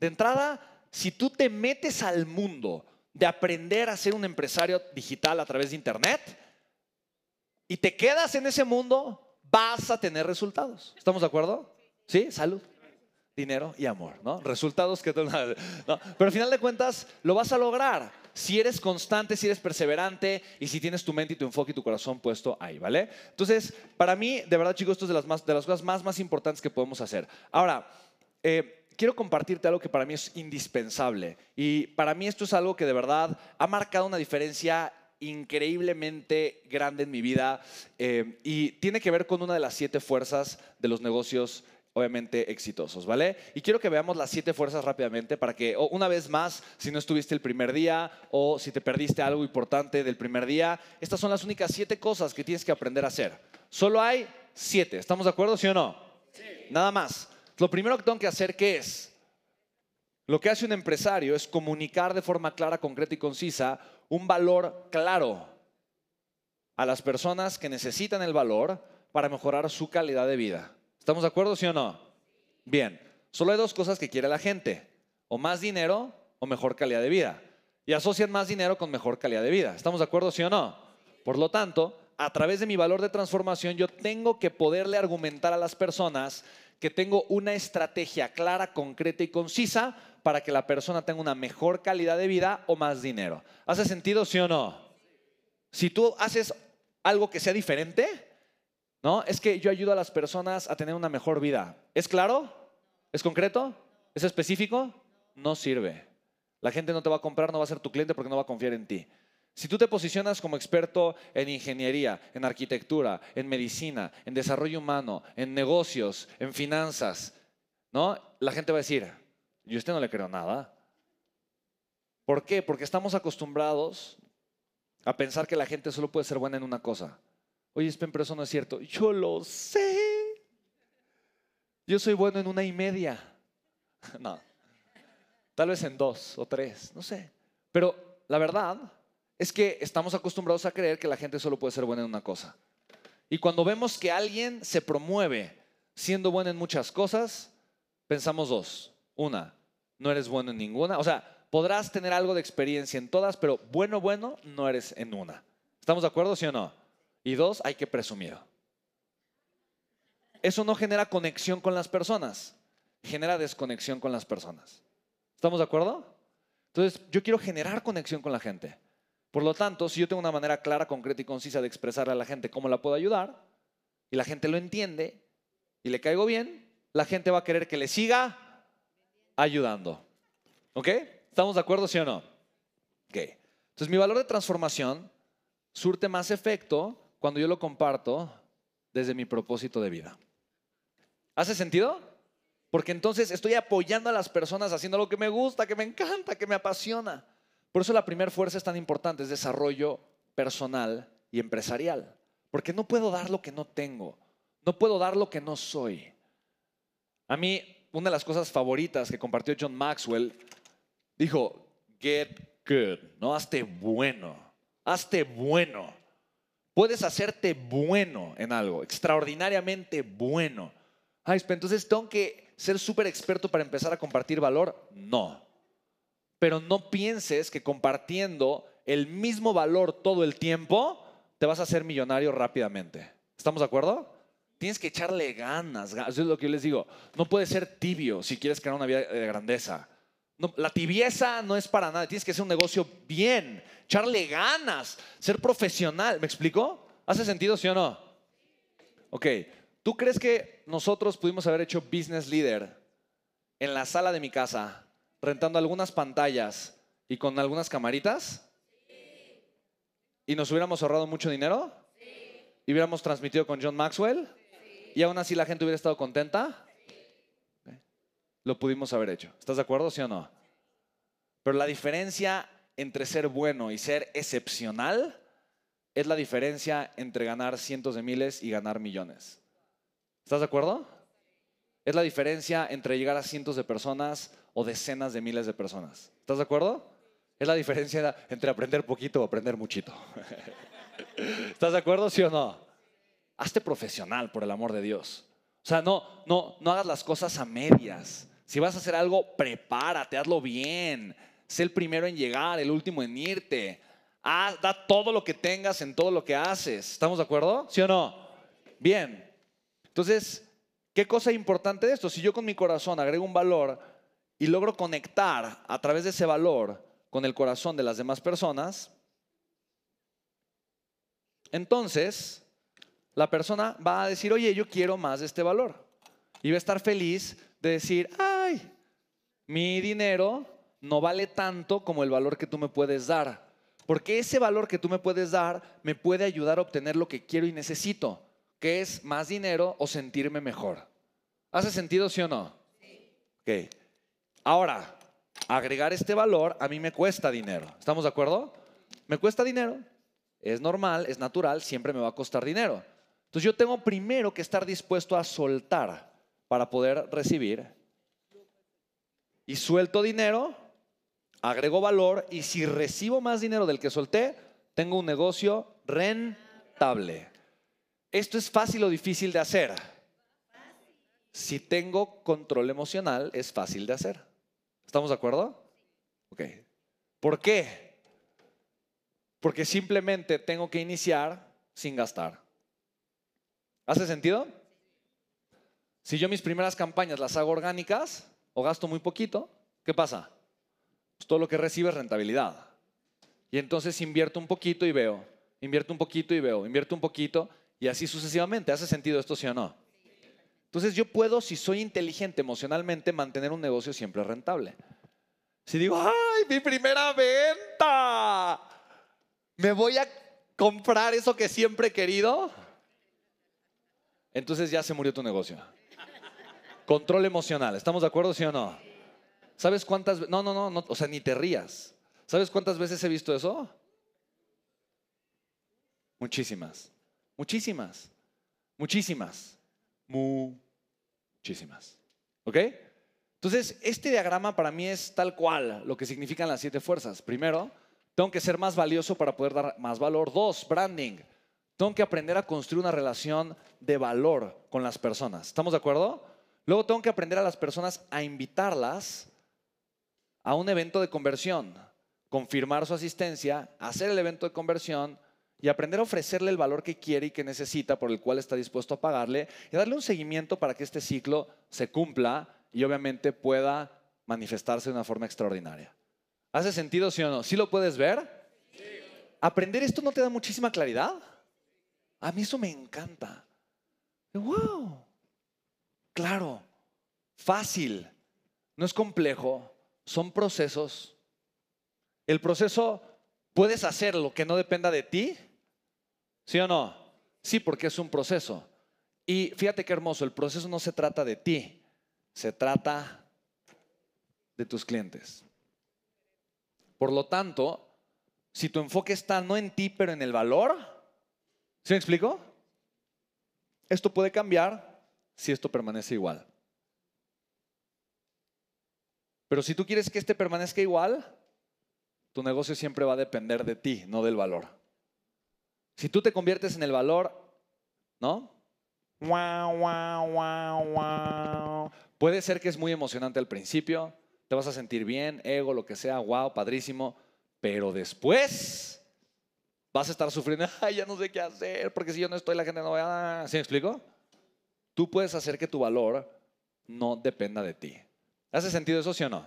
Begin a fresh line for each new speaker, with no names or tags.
de entrada, si tú te metes al mundo de aprender a ser un empresario digital a través de Internet y te quedas en ese mundo, vas a tener resultados. ¿Estamos de acuerdo? ¿Sí? Salud dinero y amor, ¿no? Resultados que... No, pero al final de cuentas lo vas a lograr si eres constante, si eres perseverante y si tienes tu mente y tu enfoque y tu corazón puesto ahí, ¿vale? Entonces, para mí, de verdad, chicos, esto es de las, más, de las cosas más, más importantes que podemos hacer. Ahora, eh, quiero compartirte algo que para mí es indispensable y para mí esto es algo que de verdad ha marcado una diferencia increíblemente grande en mi vida eh, y tiene que ver con una de las siete fuerzas de los negocios obviamente exitosos, ¿vale? Y quiero que veamos las siete fuerzas rápidamente para que, una vez más, si no estuviste el primer día o si te perdiste algo importante del primer día, estas son las únicas siete cosas que tienes que aprender a hacer. Solo hay siete, ¿estamos de acuerdo, sí o no? Sí. Nada más. Lo primero que tengo que hacer, ¿qué es? Lo que hace un empresario es comunicar de forma clara, concreta y concisa un valor claro a las personas que necesitan el valor para mejorar su calidad de vida. ¿Estamos de acuerdo, sí o no? Bien, solo hay dos cosas que quiere la gente, o más dinero o mejor calidad de vida. Y asocian más dinero con mejor calidad de vida. ¿Estamos de acuerdo, sí o no? Por lo tanto, a través de mi valor de transformación, yo tengo que poderle argumentar a las personas que tengo una estrategia clara, concreta y concisa para que la persona tenga una mejor calidad de vida o más dinero. ¿Hace sentido, sí o no? Si tú haces algo que sea diferente, ¿no? Es que yo ayudo a las personas a tener una mejor vida. ¿Es claro? ¿Es concreto? ¿Es específico? No sirve. La gente no te va a comprar, no va a ser tu cliente porque no va a confiar en ti. Si tú te posicionas como experto en ingeniería, en arquitectura, en medicina, en desarrollo humano, en negocios, en finanzas, ¿no? La gente va a decir, yo a usted no le creo nada. ¿Por qué? Porque estamos acostumbrados a pensar que la gente solo puede ser buena en una cosa. Oye, Spen, pero eso no es cierto. Yo lo sé. Yo soy bueno en una y media. No. Tal vez en dos o tres, no sé. Pero la verdad es que estamos acostumbrados a creer que la gente solo puede ser buena en una cosa. Y cuando vemos que alguien se promueve siendo bueno en muchas cosas, pensamos dos. Una, no eres bueno en ninguna. O sea, podrás tener algo de experiencia en todas, pero bueno, bueno, no eres en una. ¿Estamos de acuerdo, sí o no? Y dos, hay que presumir. Eso no genera conexión con las personas, genera desconexión con las personas. ¿Estamos de acuerdo? Entonces, yo quiero generar conexión con la gente. Por lo tanto, si yo tengo una manera clara, concreta y concisa de expresarle a la gente cómo la puedo ayudar, y la gente lo entiende y le caigo bien, la gente va a querer que le siga ayudando. ¿Ok? ¿Estamos de acuerdo, sí o no? Ok. Entonces, mi valor de transformación surte más efecto cuando yo lo comparto desde mi propósito de vida. ¿Hace sentido? Porque entonces estoy apoyando a las personas haciendo lo que me gusta, que me encanta, que me apasiona. Por eso la primera fuerza es tan importante, es desarrollo personal y empresarial. Porque no puedo dar lo que no tengo, no puedo dar lo que no soy. A mí, una de las cosas favoritas que compartió John Maxwell, dijo, get good, no hazte bueno, hazte bueno. Puedes hacerte bueno en algo, extraordinariamente bueno. Ay, entonces tengo que ser súper experto para empezar a compartir valor. No. Pero no pienses que compartiendo el mismo valor todo el tiempo te vas a hacer millonario rápidamente. ¿Estamos de acuerdo? Tienes que echarle ganas. Eso es lo que yo les digo. No puedes ser tibio si quieres crear una vida de grandeza. la tibieza no es para nada. Tienes que hacer un negocio bien echarle ganas, ser profesional. ¿Me explico? ¿Hace sentido, sí o no? Ok, ¿tú crees que nosotros pudimos haber hecho business leader en la sala de mi casa, rentando algunas pantallas y con algunas camaritas? ¿Y nos hubiéramos ahorrado mucho dinero? ¿Y hubiéramos transmitido con John Maxwell? ¿Y aún así la gente hubiera estado contenta? Lo pudimos haber hecho. ¿Estás de acuerdo, sí o no? Pero la diferencia entre ser bueno y ser excepcional es la diferencia entre ganar cientos de miles y ganar millones. ¿Estás de acuerdo? Es la diferencia entre llegar a cientos de personas o decenas de miles de personas. ¿Estás de acuerdo? Es la diferencia entre aprender poquito o aprender muchito. ¿Estás de acuerdo, sí o no? Hazte profesional, por el amor de Dios. O sea, no, no, no hagas las cosas a medias. Si vas a hacer algo, prepárate, hazlo bien. Sé el primero en llegar, el último en irte. Haz, da todo lo que tengas en todo lo que haces. ¿Estamos de acuerdo? ¿Sí o no? Bien. Entonces, ¿qué cosa importante de esto? Si yo con mi corazón agrego un valor y logro conectar a través de ese valor con el corazón de las demás personas, entonces la persona va a decir, oye, yo quiero más de este valor. Y va a estar feliz de decir, ay, mi dinero no vale tanto como el valor que tú me puedes dar. Porque ese valor que tú me puedes dar me puede ayudar a obtener lo que quiero y necesito, que es más dinero o sentirme mejor. ¿Hace sentido, sí o no? Sí. Ok. Ahora, agregar este valor a mí me cuesta dinero. ¿Estamos de acuerdo? Me cuesta dinero. Es normal, es natural, siempre me va a costar dinero. Entonces yo tengo primero que estar dispuesto a soltar para poder recibir. Y suelto dinero, agrego valor y si recibo más dinero del que solté, tengo un negocio rentable. Esto es fácil o difícil de hacer. Si tengo control emocional, es fácil de hacer. ¿Estamos de acuerdo? Ok. ¿Por qué? Porque simplemente tengo que iniciar sin gastar. ¿Hace sentido? Si yo mis primeras campañas las hago orgánicas o gasto muy poquito, ¿qué pasa? Pues todo lo que recibe es rentabilidad. Y entonces invierto un poquito y veo, invierto un poquito y veo, invierto un poquito y así sucesivamente. ¿Hace sentido esto, sí o no? Entonces yo puedo, si soy inteligente emocionalmente, mantener un negocio siempre rentable. Si digo, ¡ay, mi primera venta! ¿Me voy a comprar eso que siempre he querido? Entonces ya se murió tu negocio. Control emocional, ¿estamos de acuerdo, sí o no? ¿Sabes cuántas? No, no, no, no, o sea, ni te rías. ¿Sabes cuántas veces he visto eso? Muchísimas, muchísimas, muchísimas, muchísimas. ¿Ok? Entonces, este diagrama para mí es tal cual lo que significan las siete fuerzas. Primero, tengo que ser más valioso para poder dar más valor. Dos, branding. Tengo que aprender a construir una relación de valor con las personas. ¿Estamos de acuerdo? Luego tengo que aprender a las personas a invitarlas a un evento de conversión, confirmar su asistencia, hacer el evento de conversión y aprender a ofrecerle el valor que quiere y que necesita, por el cual está dispuesto a pagarle, y darle un seguimiento para que este ciclo se cumpla y obviamente pueda manifestarse de una forma extraordinaria. ¿Hace sentido, sí o no? ¿Sí lo puedes ver? ¿Aprender esto no te da muchísima claridad? A mí eso me encanta. ¡Wow! Claro, fácil, no es complejo, son procesos. El proceso, ¿puedes hacer lo que no dependa de ti? ¿Sí o no? Sí, porque es un proceso. Y fíjate qué hermoso, el proceso no se trata de ti, se trata de tus clientes. Por lo tanto, si tu enfoque está no en ti, pero en el valor, ¿sí me explico? Esto puede cambiar si esto permanece igual. Pero si tú quieres que este permanezca igual, tu negocio siempre va a depender de ti, no del valor. Si tú te conviertes en el valor, ¿no? Puede ser que es muy emocionante al principio, te vas a sentir bien, ego, lo que sea, wow, padrísimo, pero después vas a estar sufriendo, ay, ya no sé qué hacer, porque si yo no estoy, la gente no va a... ¿Sí me explico? Tú puedes hacer que tu valor no dependa de ti. ¿Hace sentido eso, sí o no?